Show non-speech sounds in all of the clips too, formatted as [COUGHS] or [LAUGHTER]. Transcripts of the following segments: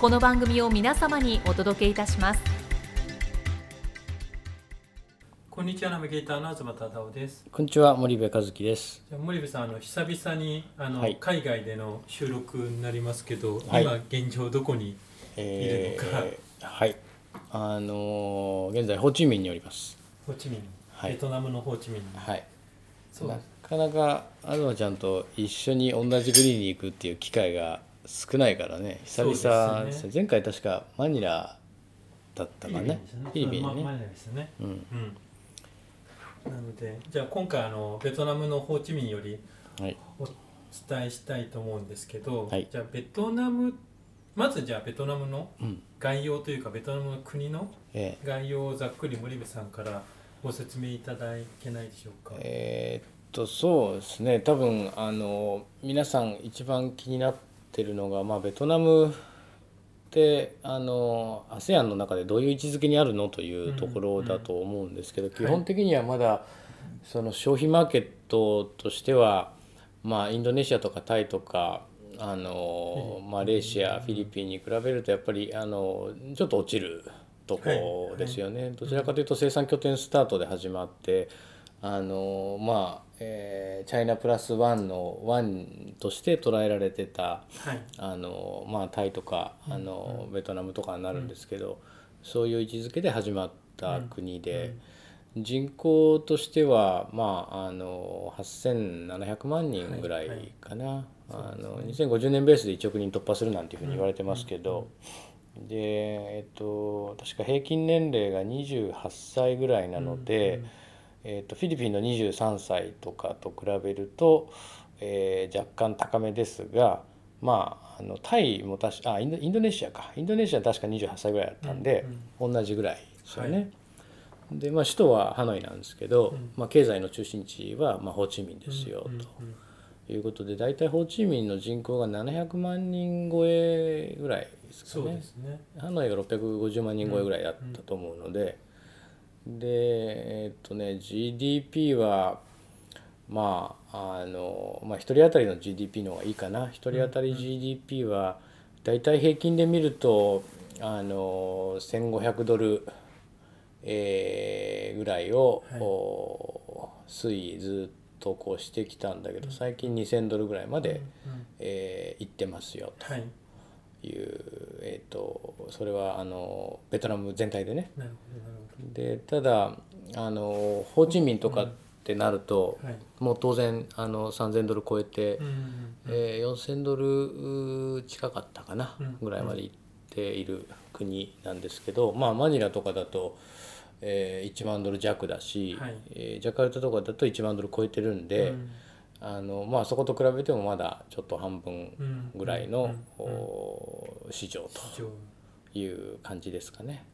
この番組を皆様にお届けいたします。こんにちはナビゲーターの東忠夫です。こんにちは森部和樹です。じゃあ森部さんあの久々にあの、はい。海外での収録になりますけど、はい。今現状どこにえいるのか。ーはい。あのー現在ホーチミンにおります。ホーチミン、はい。ベトナムのホーチミンに、はい。そうなかなか東ちゃんと一緒に同じ国に行くっていう機会が少ないからね。久々ですね前回確かマニラだったかねフィリピンね。うん。うんなのでじゃあ今回あのベトナムのホーチミンよりはい。お伝えしたいと思うんですけど、はいじゃあベトナムまずじゃあベトナムのうん。概要というかベトナムの国のえ概要をざっくり森部さんからご説明いただけないでしょうか？ーえーっとそうですね。多分あの皆さん一番気になってるのがまあベトナムってあの ASEAN の中でどういう位置づけにあるのというところだと思うんですけど、基本的にはまだその消費マーケットとしては、まあ、インドネシアとかタイとかあのマレーシアフィリピンに比べるとやっぱりあのちょっと落ちるとこですよね、どちらかというと生産拠点スタートで始まってあのまあ、えーチャイナプラスワンのワンとして捉えられてたはい。あのまあタイとかあのベトナムとかになるんですけど、そういう位置づけで始まった国で、人口としてはまああの8700万人ぐらいかな、あの2050年ベースで1億人突破するなんていうふうに言われてますけど、でえっと確か平均年齢が28歳ぐらいなので、えー、とフィリピンの23歳とかと比べると、えー若干高めですがまああのタイも確かあインドインドネシアかインドネシアは確か28歳ぐらいだったんで、同じぐらいですよね。でまあ、首都はハノイなんですけど、まあ、経済の中心地は、まあ、ホーチミンですよ、ということで大体ホーチミンの人口が700万人超えぐらいですかね。ですね。ハノイが650万人超えぐらいだったと思うので、でえっとね GDP はまああのまあ1人当たりの GDP の方がいいかな。1人当たり GDP は大体平均で見るとあの1500ドル、えーぐらいを、はい。お推移ずっとこうしてきたんだけど最近2000ドルぐらいまで、えー行ってますよ。と。はい。いう、えー、とそれはあのベトナム全体でね。なるほどでただあのホーチミンとかってなると、ど。はい。もう当然あの3000ドル超えて、うんえー4000ドル近かったかな、うん。ぐらいまで行っている国なんですけど、まあ、マニラとかだと、えー1万ドル弱だし、はい。えージャカルタとかだと1万ドル超えてるんで、うん。あのまあ、そこと比べてもまだちょっと半分うん。ぐらいの、市場という感じですかね。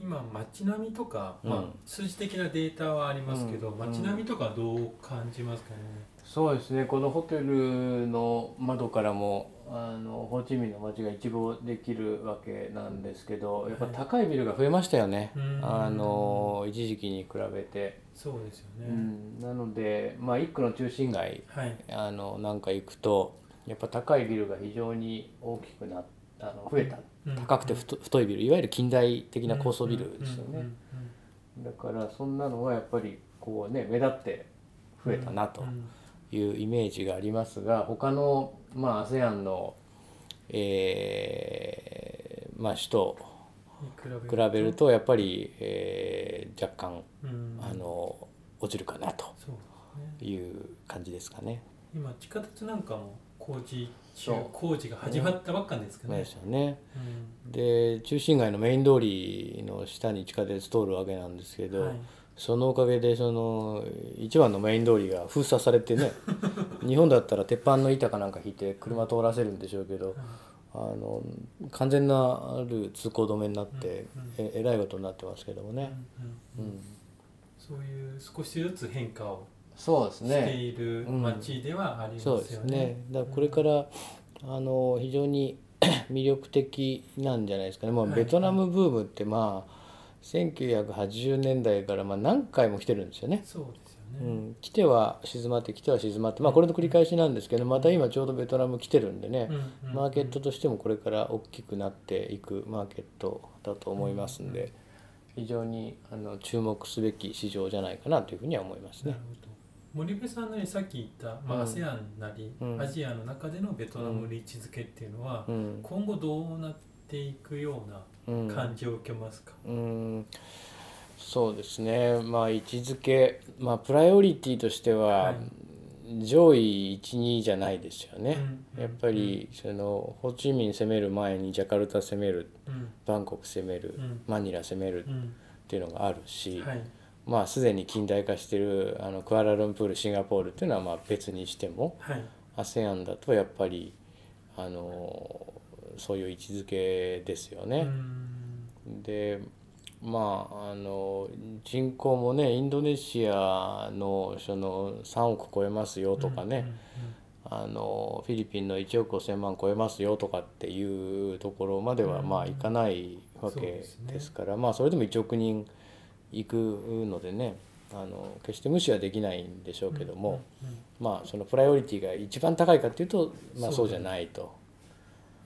今街並みとか、うん。まあ数字的なデータはありますけど、うん。街並みとかどう感じますかね？そうですね。このホテルの窓からもあのホーチミンの街が一望できるわけなんですけどやっぱ高いビルが増えましたよね、うん。あの一時期に比べて、そうですよね。うん。なので、まあ、一区の中心街はい。あのなんか行くとやっぱ高いビルが非常に大きくなあの増えた。うん高くて太太いビルいわゆる近代的な高層ビルですよね、だからそんなのはやっぱりこうね目立って増えたなと。うんいうイメージがありますが他の、まあ、ASEAN の、えーまあ、首都に比べると。やっぱり、えー若干うん。あの落ちるかなという感じですかね。今地下鉄なんかも工事工事が始まったばっかですかね。ですよね。うん。で中心街のメイン通りの下に地下鉄通るわけなんですけど、はい。そのおかげでその一番のメイン通りが封鎖されてね [LAUGHS] 日本だったら鉄板の板かなんか引いて車通らせるんでしょうけどあの完全なる通行止めになって、うんええらいことになってますけどもね。うんうん。うん。そういう少しずつ変化をそうですしているうん街ではありますそうよね。ですね。だからこれから、あの非常に [COUGHS] 魅力的なんじゃないですかね。まあ、はいベトナムブームってまあ1980年代からまあ何回も来てるんですよね。そうですようね。ん、来ては静まって来ては静まってまあこれの繰り返しなんですけどまた今ちょうどベトナム来てるんでねうんうんマーケットとしてもこれから大きくなっていくマーケットだと思いますんで非常にあの注目すべき市場じゃないかなというふうには思いますねなる。ほど。森部さんのねさっき言った、まあ、うん。ASEAN なり、うん。アジアの中でのベトナムの位置づけっていうのは、うん。今後どうなっていくよううん。な感じを受けますか、うん。そうですね。まあ位置づけまあプライオリティとしては、はい。上位12じゃないですよね、うん。やっぱりそのホーチミン攻める前にジャカルタ攻めるうん。バンコク攻める、うん。マニラ攻めるっうんていうのがあるし、はいまあすでに近代化してるあのクアラルンプールシンガポールっていうのはまあ別にしてもはい。ASEAN だとやっぱりあのそういう位置づけですよね。うん。でまああの人口もねインドネシアのその3億超えますよとかね、あのフィリピンの1億5,000万超えますよとかっていうところまではうん。まあいかないわけですから、まあそれでも1億人行くのでねあの決して無視はできないんでしょうけども、まあそのプライオリティが一番高いかっていうとまあそうじゃないと。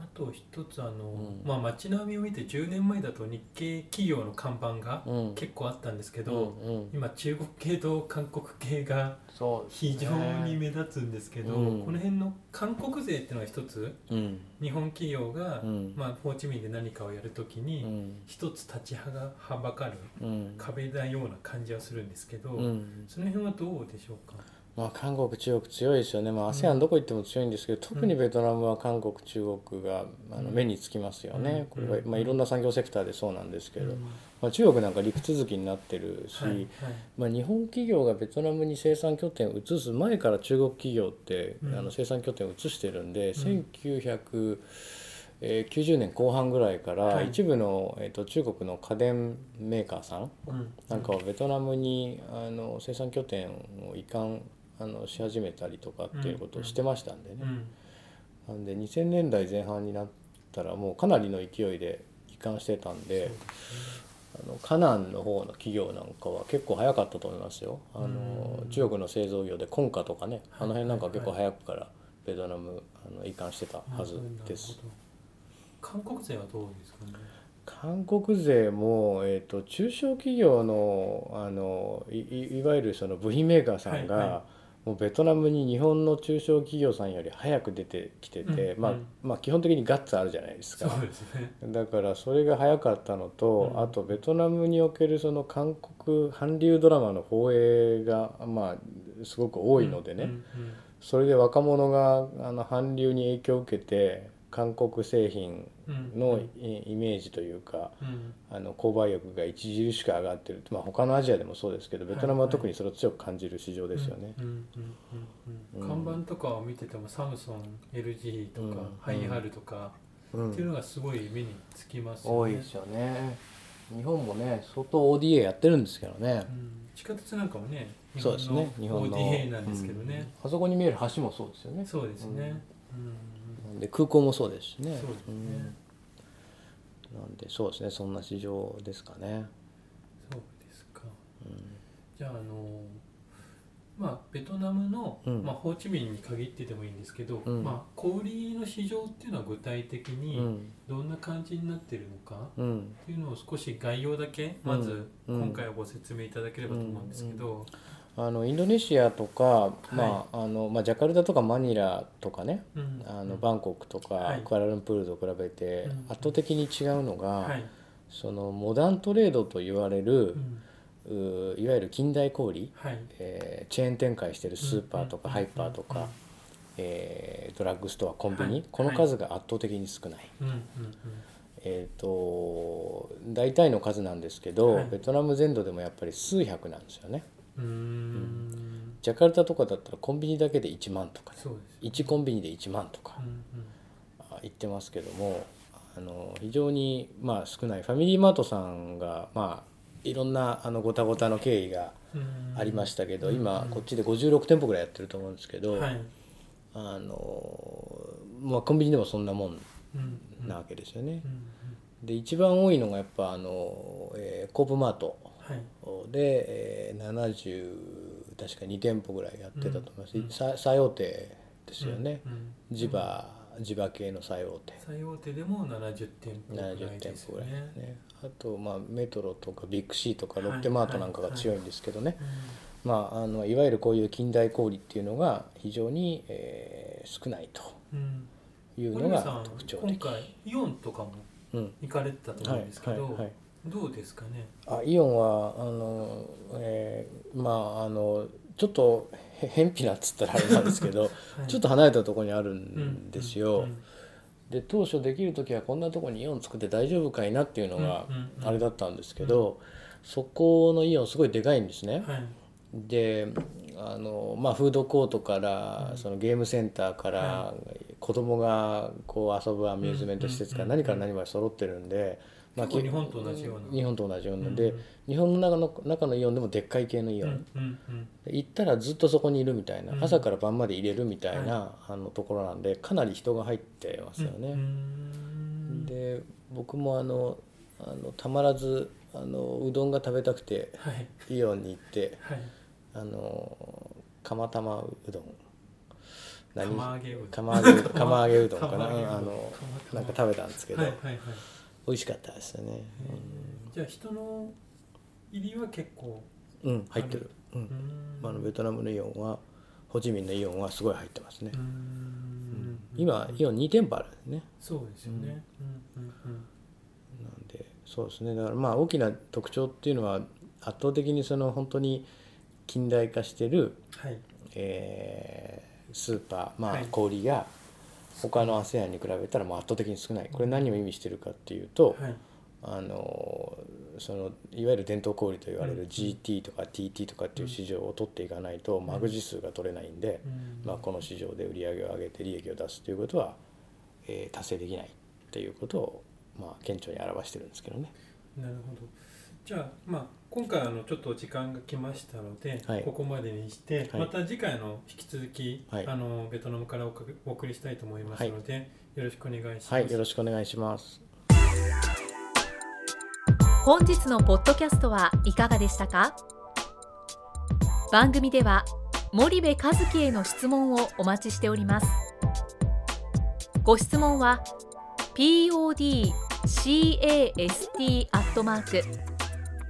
あと一つあの、ん。まあ街並みを見て10年前だと日系企業の看板がうん。結構あったんですけうど、んうん。今中国系と韓国系がそうです非常にね目立つんですけど、うん。この辺の韓国勢っていうのは一つうん。日本企業が、うん。まあ、ホーチミンで何かをやるときうにん。一つ立ちはがはばかるうん。壁だような感じはするんですけど、うん。その辺はどうでしょうか？まあ、韓国、中国強いですよね、まあ、ASEAN どこ行っても強いんですけど、特にベトナムは韓国、中国があのうん目につきますよね、これは、まあ、いろんな産業セクターでそうなんですけど、うん。まあ、中国なんか陸続きになってるし、はい。はい。まあ、日本企業がベトナムに生産拠点を移す前から中国企業って、うん。あの生産拠点を移してるんで、うん。1990年後半ぐらいから、はい。一部の、えー、と中国の家電メーカーさん。なんかはベトナムにあの生産拠点を移管あのし始めたりとかっていうことをしてましたんでね、うん。なんで2000年代前半になったらもうかなりの勢いで移管してたんであのカナンの方の企業なんかは結構早かったと思いますよ。あのうん。中国の製造業でコンカとかねはい。あの辺なんか結構早くからベトナムあの移管してたはずです。韓国勢はどうですかね？韓国勢も、えー、と中小企業のあのいいいわゆるその部品メーカーさんが、はいはもうベトナムに日本の中小企業さんより早く出てきてて、まあうん。うんまあ基本的にガッツあるじゃないですか。ね。だからそれが早かったのと、うん。あとベトナムにおけるその韓国韓流ドラマの放映がまあすごく多いのでね、それで若者があの韓流に影響を受けて韓国製品うんのイイメージというか、うん。あの購買欲が著しく上がってる、まあ、他のアジアでもそうですけどベトナムは特にそれを強く感じる市場ですよね。看板とかを見ててもサムソン LG とか、うん。ハイハルとか、うん。っていうのがすごい目につきますよね。多いですよね。日本もね相当 ODA やってるんですけどね。う。ん。地下鉄なんかもね日そうですね。日本の ODA なんですけどね、うん。あそこに見える橋もそうですよね。そうですね、うんで空港もそうですしね。ね。うん。なんでそうですね。そんな市場ですかね。そうですか。うんじゃああのまあベトナムの、うん。まあ、ホーチミンに限ってでもいいんですけど、うん。まあ、小売りの市場っていうのは具体的うにん。どんな感じになってるのか、うん。っていうのを少し概要だけまずうん。今回はご説明いただければと思うんですけど、あのインドネシアとか、まああのまあ、ジャカルタとかマニラとかねうん。あのバンコクとか、はい。クアラルンプールと比べてうん。圧倒的に違うのが、はい。そのモダントレードと言われるう、ん。ういわゆる近代小売、はい。えーチェーン展開してるスーパーとかうん。ハイパーとうんうん。か、えードラッグストアコンビニ、はい。この数が圧倒的に少ない。えー、と大体の数なんですけど、はい。ベトナム全土でもやっぱり数百なんですよねジャカルタとかだったらコンビニだけで1万とか、ね、そうです1コンビニで1万とか言ってますけどもあの非常にまあ少ない。ファミリーマートさんがまあいろんなあのごたごたの経緯がうん。ありましたけど、うん今こっちで56店舗ぐらいやってると思うんですけど、はい。あのまあ、コンビニでもそんなもんなわけですよね。う。ん。で一番多いのがやっぱあの、えーコープマート。はいで、えー、70確か2店舗ぐらいやってたと思います、うんさ最大手ですよね、うんうん地場地場系の最大手。最大手でも70店舗ぐらい70店です舗ぐらいよねね。あとまあメトロとかビッグシーとかはいロッテマートなんかが強いんですけどね、うまあ、あのいわゆるこういう近代小売っていうのが非常に、えー少ないとんうん。いうのが特徴的。今回イオンとかもうん。行かれてたと思うんですけど、はいはいはいどうですかね？あイオンはあの、えーまああのちょっとへ偏僻なっつったらあれなんですけど、[LAUGHS] ちょっと離れたところにあるんですよ。うんで当初できる時はこんなところにイオン作って大丈夫かいなっていうのがうんうんうん。あれだったんですけど、そこのイオンすごいでかいんですね。はい。であの、まあ、フードコートから、うん。そのゲームセンターから、は子供がこう遊ぶアミューズメント施設からうんうん何から何まで揃ってるんで、き結構日本と同じような。日本と同じようなうん。で、日本の中の中のイオンでもでっかい系のイオン、うん。うん。うん。行ったらずっとそこにいるみたいな、うん。朝から晩まで入れるみたいな、あのところなんでかなり人が入ってますよね。で僕もあのあのたまらずあのうどんが食べたくてはい。イオンに行ってはい。あの釜玉うどん。何？釜揚げうどん。かな？あの釜なんか食べたんですけど、はいはいはい美味しかったですよね。じゃあ人の入りは結構うん、うん入ってる、うん。うん。あのベトナムのイオンはホチミンのイオンはすごい入ってますね。う、ん。今イオン2店舗あるんですね。そうですよね。うん。うんうんなんでそうですね。だからまあ大きな特徴っていうのは圧倒的にその本当に近代化してる、はい。えースーパーまあはい。小売が他の ASEAN に比べたらもう圧倒的に少ない。これ何を意味してるかっていうと、はい。あのそのいわゆる伝統小売と言われるうん。GT とか TT とかっていう市場を取っていかないと間口数が取れないんで、うん。まあ、この市場で売り上げを上げて利益を出すということは、えー達成できないっていうことを、まあ、顕著に表してるんですけどね。なるほど。じゃあまあ今回あのちょっと時間が来ましたので、はい。ここまでにして、はい。また次回の引き続き、はい。あのベトナムからおかお送りしたいと思いますので、よろしくお願いします。はい、よろしくお願いします。本日のポッドキャストはいかがでしたか？番組では森部和樹への質問をお待ちしております。ご質問は podcast アットマーク